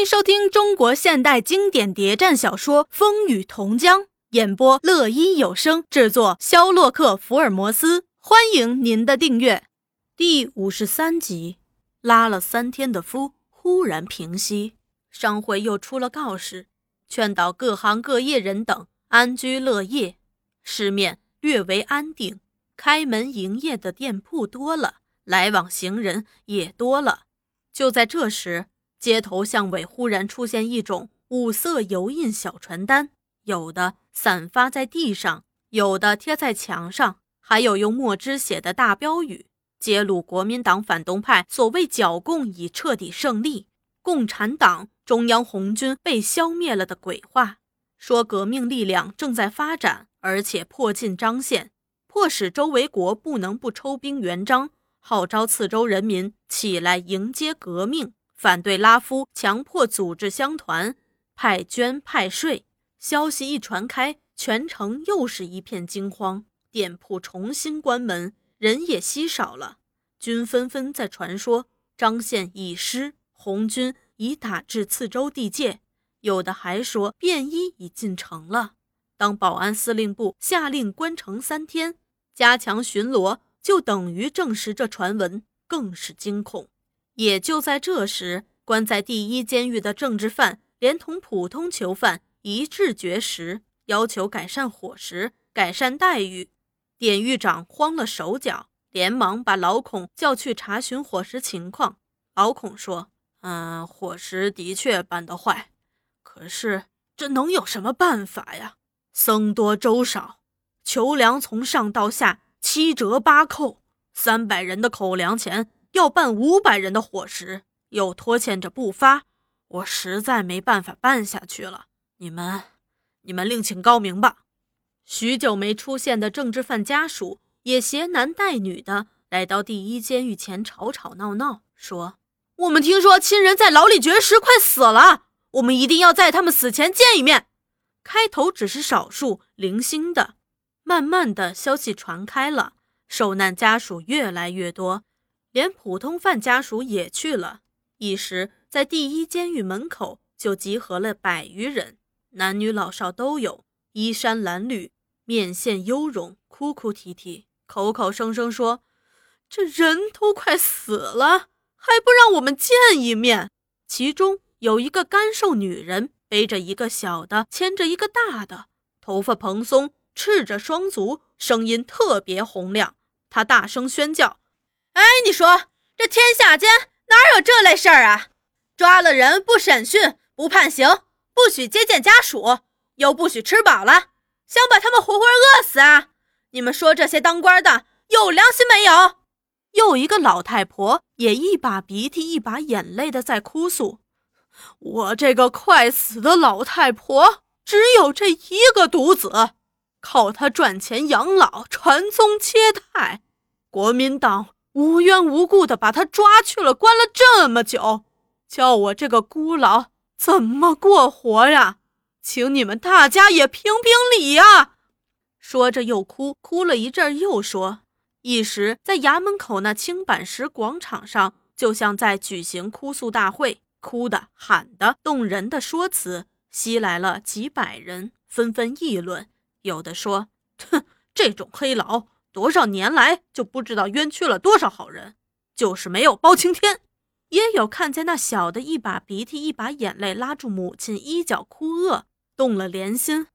迎收听中国现代经典谍战小说《风雨同江》，演播乐音有声制作，肖洛克福尔摩斯，欢迎您的订阅。第五十三集，拉了三天的夫忽然平息，商会又出了告示，劝导各行各业人等安居乐业，市面略为安定，开门营业的店铺多了，来往行人也多了。就在这时。街头巷尾忽然出现一种五色油印小传单，有的散发在地上，有的贴在墙上，还有用墨汁写的大标语，揭露国民党反动派所谓剿共已彻底胜利，共产党中央红军被消灭了的鬼话，说革命力量正在发展，而且迫近张县，迫使周围国不能不抽兵援张，号召次州人民起来迎接革命。反对拉夫强迫组织乡团派捐派税，消息一传开，全城又是一片惊慌，店铺重新关门，人也稀少了。均纷纷在传说张县已失，红军已打至次州地界，有的还说便衣已进城了。当保安司令部下令关城三天，加强巡逻，就等于证实这传闻，更是惊恐。也就在这时，关在第一监狱的政治犯连同普通囚犯一致绝食，要求改善伙食、改善待遇。典狱长慌了手脚，连忙把老孔叫去查询伙食情况。老孔说：“嗯，伙食的确办得坏，可是这能有什么办法呀？僧多粥少，囚粮从上到下七折八扣，三百人的口粮钱。”要办五百人的伙食，又拖欠着不发，我实在没办法办下去了。你们，你们另请高明吧。许久没出现的政治犯家属也携男带女的来到第一监狱前，吵吵闹闹说：“我们听说亲人在牢里绝食，快死了，我们一定要在他们死前见一面。”开头只是少数零星的，慢慢的消息传开了，受难家属越来越多。连普通犯家属也去了，一时在第一监狱门口就集合了百余人，男女老少都有，衣衫褴褛，面现忧容，哭哭啼啼，口口声声说：“这人都快死了，还不让我们见一面。”其中有一个干瘦女人，背着一个小的，牵着一个大的，头发蓬松，赤着双足，声音特别洪亮，她大声宣教。哎，你说这天下间哪有这类事儿啊？抓了人不审讯、不判刑、不许接见家属，又不许吃饱了，想把他们活活饿死啊？你们说这些当官的有良心没有？又一个老太婆也一把鼻涕一把眼泪的在哭诉：“我这个快死的老太婆只有这一个独子，靠他赚钱养老、传宗接代，国民党。”无缘无故的把他抓去了，关了这么久，叫我这个孤老怎么过活呀？请你们大家也评评理呀！说着又哭，哭了一阵又说，一时在衙门口那青板石广场上，就像在举行哭诉大会，哭的喊的动人的说辞，吸来了几百人，纷纷议论。有的说：“哼，这种黑牢。”多少年来就不知道冤屈了多少好人，就是没有包青天。也有看见那小的一把鼻涕一把眼泪拉住母亲衣角哭饿，动了怜心。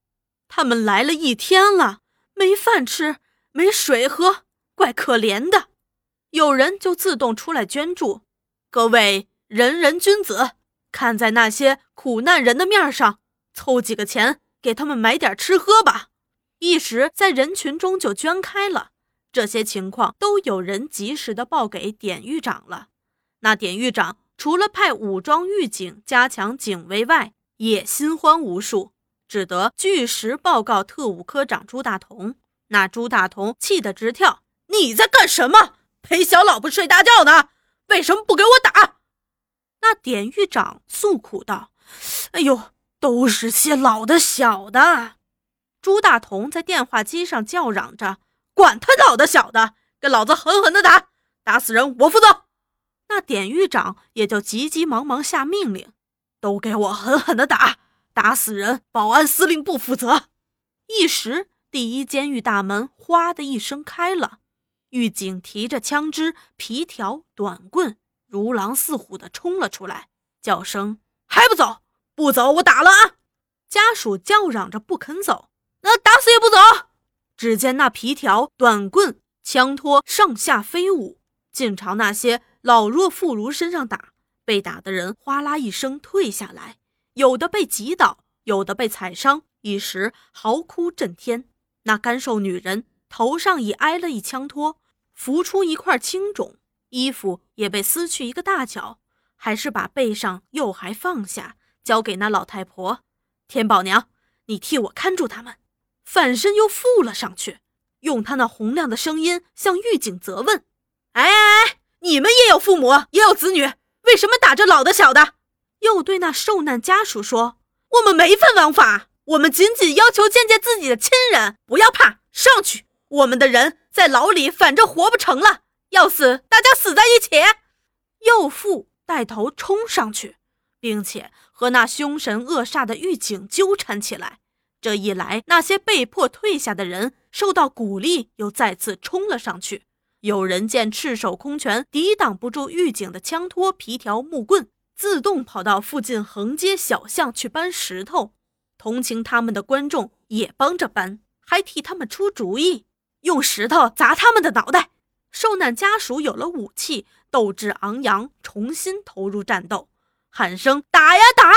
他们来了一天了，没饭吃，没水喝，怪可怜的。有人就自动出来捐助。各位仁人君子，看在那些苦难人的面上，凑几个钱给他们买点吃喝吧。一时在人群中就捐开了，这些情况都有人及时的报给典狱长了。那典狱长除了派武装狱警加强警卫外，也心慌无数，只得据实报告特务科长朱大同。那朱大同气得直跳：“你在干什么？陪小老婆睡大觉呢？为什么不给我打？”那典狱长诉苦道：“哎呦，都是些老的小的。”朱大同在电话机上叫嚷着：“管他老的小的，给老子狠狠的打！打死人我负责。”那典狱长也就急急忙忙下命令：“都给我狠狠的打，打死人，保安司令部负责。一时，第一监狱大门哗的一声开了，狱警提着枪支、皮条、短棍，如狼似虎的冲了出来，叫声：“还不走？不走，我打了啊！”家属叫嚷着不肯走，那打死也不走。只见那皮条、短棍、枪托上下飞舞，竟朝那些老弱妇孺身上打。被打的人哗啦一声退下来，有的被挤倒，有的被踩伤，一时嚎哭震天。那干瘦女人头上已挨了一枪托，浮出一块青肿，衣服也被撕去一个大角，还是把背上又还放下，交给那老太婆。天宝娘，你替我看住他们。反身又附了上去，用他那洪亮的声音向狱警责问：“哎哎哎，你们也有父母，也有子女，为什么打着老的小的？”又对那受难家属说：“我们没犯王法，我们仅仅要求见见自己的亲人，不要怕，上去。我们的人在牢里，反正活不成了，要死大家死在一起。”又父带头冲上去，并且和那凶神恶煞的狱警纠缠起来。这一来，那些被迫退下的人受到鼓励，又再次冲了上去。有人见赤手空拳抵挡不住狱警的枪托、皮条、木棍，自动跑到附近横街小巷去搬石头。同情他们的观众也帮着搬，还替他们出主意，用石头砸他们的脑袋。受难家属有了武器，斗志昂扬，重新投入战斗，喊声“打呀打”，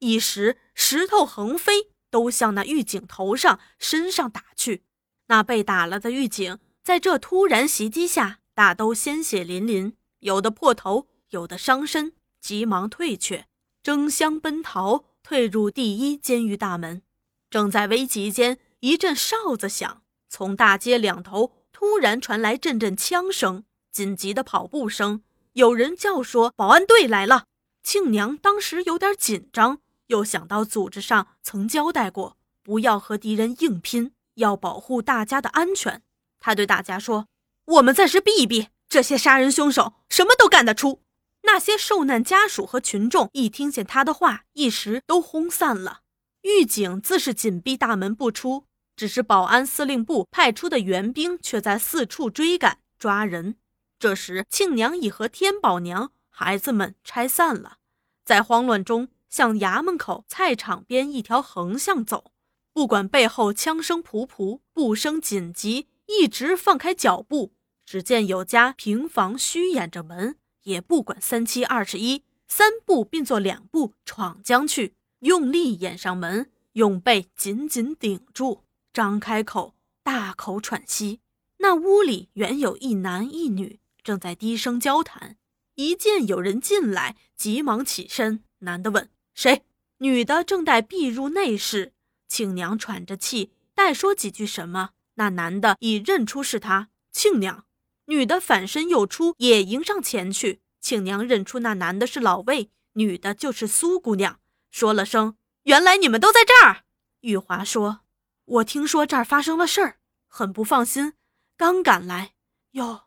一时石头横飞。都向那狱警头上、身上打去。那被打了的狱警在这突然袭击下，大都鲜血淋淋，有的破头，有的伤身，急忙退却，争相奔逃，退入第一监狱大门。正在危急间，一阵哨子响，从大街两头突然传来阵阵枪声、紧急的跑步声，有人叫说：“保安队来了。”庆娘当时有点紧张。又想到组织上曾交代过，不要和敌人硬拼，要保护大家的安全。他对大家说：“我们暂时避一避，这些杀人凶手什么都干得出。”那些受难家属和群众一听见他的话，一时都轰散了。狱警自是紧闭大门不出，只是保安司令部派出的援兵却在四处追赶抓人。这时，庆娘已和天宝娘孩子们拆散了，在慌乱中。向衙门口、菜场边一条横向走，不管背后枪声仆仆，步声紧急，一直放开脚步。只见有家平房虚掩着门，也不管三七二十一，三步并作两步闯将去，用力掩上门，用背紧紧顶住，张开口大口喘息。那屋里原有一男一女正在低声交谈，一见有人进来，急忙起身。男的问。谁？女的正待避入内室，庆娘喘着气，待说几句什么。那男的已认出是他，庆娘。女的反身又出，也迎上前去。庆娘认出那男的是老魏，女的就是苏姑娘，说了声：“原来你们都在这儿。”玉华说：“我听说这儿发生了事儿，很不放心，刚赶来。”哟，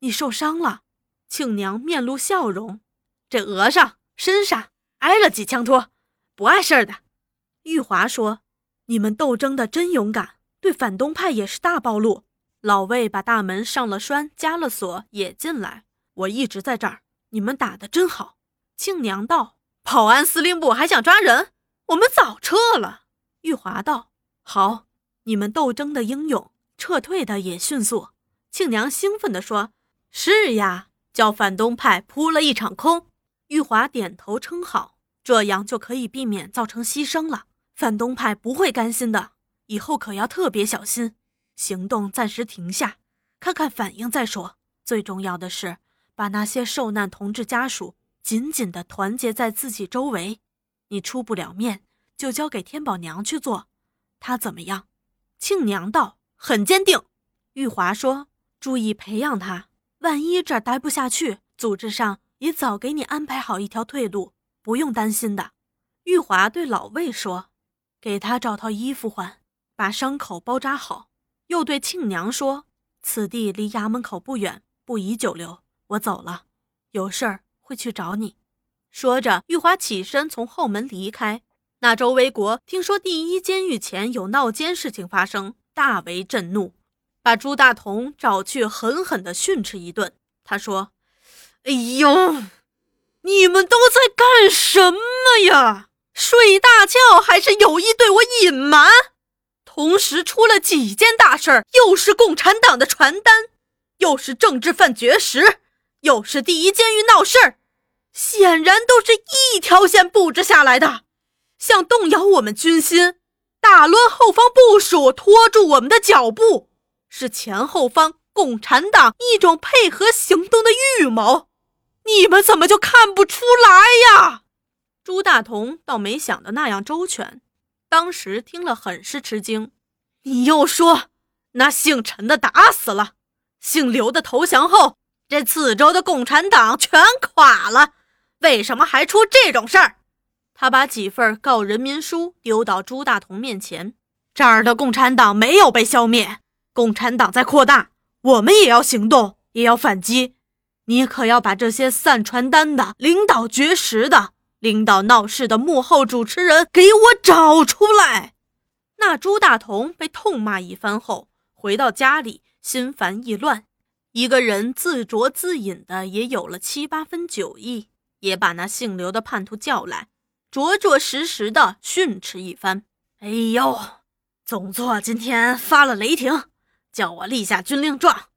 你受伤了？庆娘面露笑容：“这额上、身上。”挨了几枪托，不碍事儿的。玉华说：“你们斗争的真勇敢，对反动派也是大暴露。”老魏把大门上了栓，加了锁，也进来。我一直在这儿，你们打的真好。庆娘道：“保安司令部还想抓人，我们早撤了。”玉华道：“好，你们斗争的英勇，撤退的也迅速。”庆娘兴奋地说：“是呀，叫反动派扑了一场空。”玉华点头称好，这样就可以避免造成牺牲了。反动派不会甘心的，以后可要特别小心。行动暂时停下，看看反应再说。最重要的是，把那些受难同志家属紧紧地团结在自己周围。你出不了面，就交给天宝娘去做。她怎么样？庆娘道：“很坚定。”玉华说：“注意培养她，万一这儿待不下去，组织上。”也早给你安排好一条退路，不用担心的。玉华对老魏说：“给他找套衣服换，把伤口包扎好。”又对庆娘说：“此地离衙门口不远，不宜久留，我走了。有事儿会去找你。”说着，玉华起身从后门离开。那周维国听说第一监狱前有闹奸事情发生，大为震怒，把朱大同找去狠狠地训斥一顿。他说：“哎呦，你们都在干什么呀？睡大觉还是有意对我隐瞒？同时出了几件大事儿，又是共产党的传单，又是政治犯绝食，又是第一监狱闹事儿，显然都是一条线布置下来的。”想动摇我们军心，打乱后方部署，拖住我们的脚步，是前后方共产党一种配合行动的预谋。你们怎么就看不出来呀？朱大同倒没想的那样周全，当时听了很是吃惊。你又说那姓陈的打死了，姓刘的投降后，这四周的共产党全垮了，为什么还出这种事儿？他把几份告人民书丢到朱大同面前，这儿的共产党没有被消灭，共产党在扩大，我们也要行动，也要反击。你可要把这些散传单的、领导绝食的、领导闹事的幕后主持人给我找出来。那朱大同被痛骂一番后，回到家里，心烦意乱，一个人自酌自饮的也有了七八分酒意，也把那姓刘的叛徒叫来。着着实实的训斥一番。哎呦，总座今天发了雷霆，叫我立下军令状，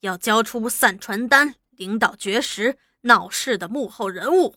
要交出散传单、领导绝食、闹事的幕后人物。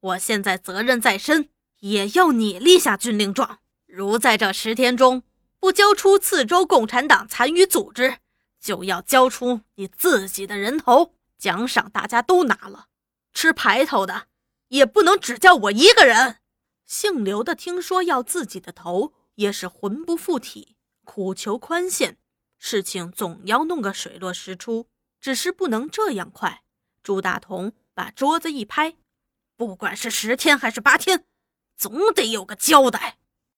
我现在责任在身，也要你立下军令状。如在这十天中不交出次州共产党残余组织，就要交出你自己的人头。奖赏大家都拿了，吃排头的也不能只叫我一个人。姓刘的听说要自己的头，也是魂不附体，苦求宽限。事情总要弄个水落石出，只是不能这样快。朱大同把桌子一拍：“不管是十天还是八天，总得有个交代。”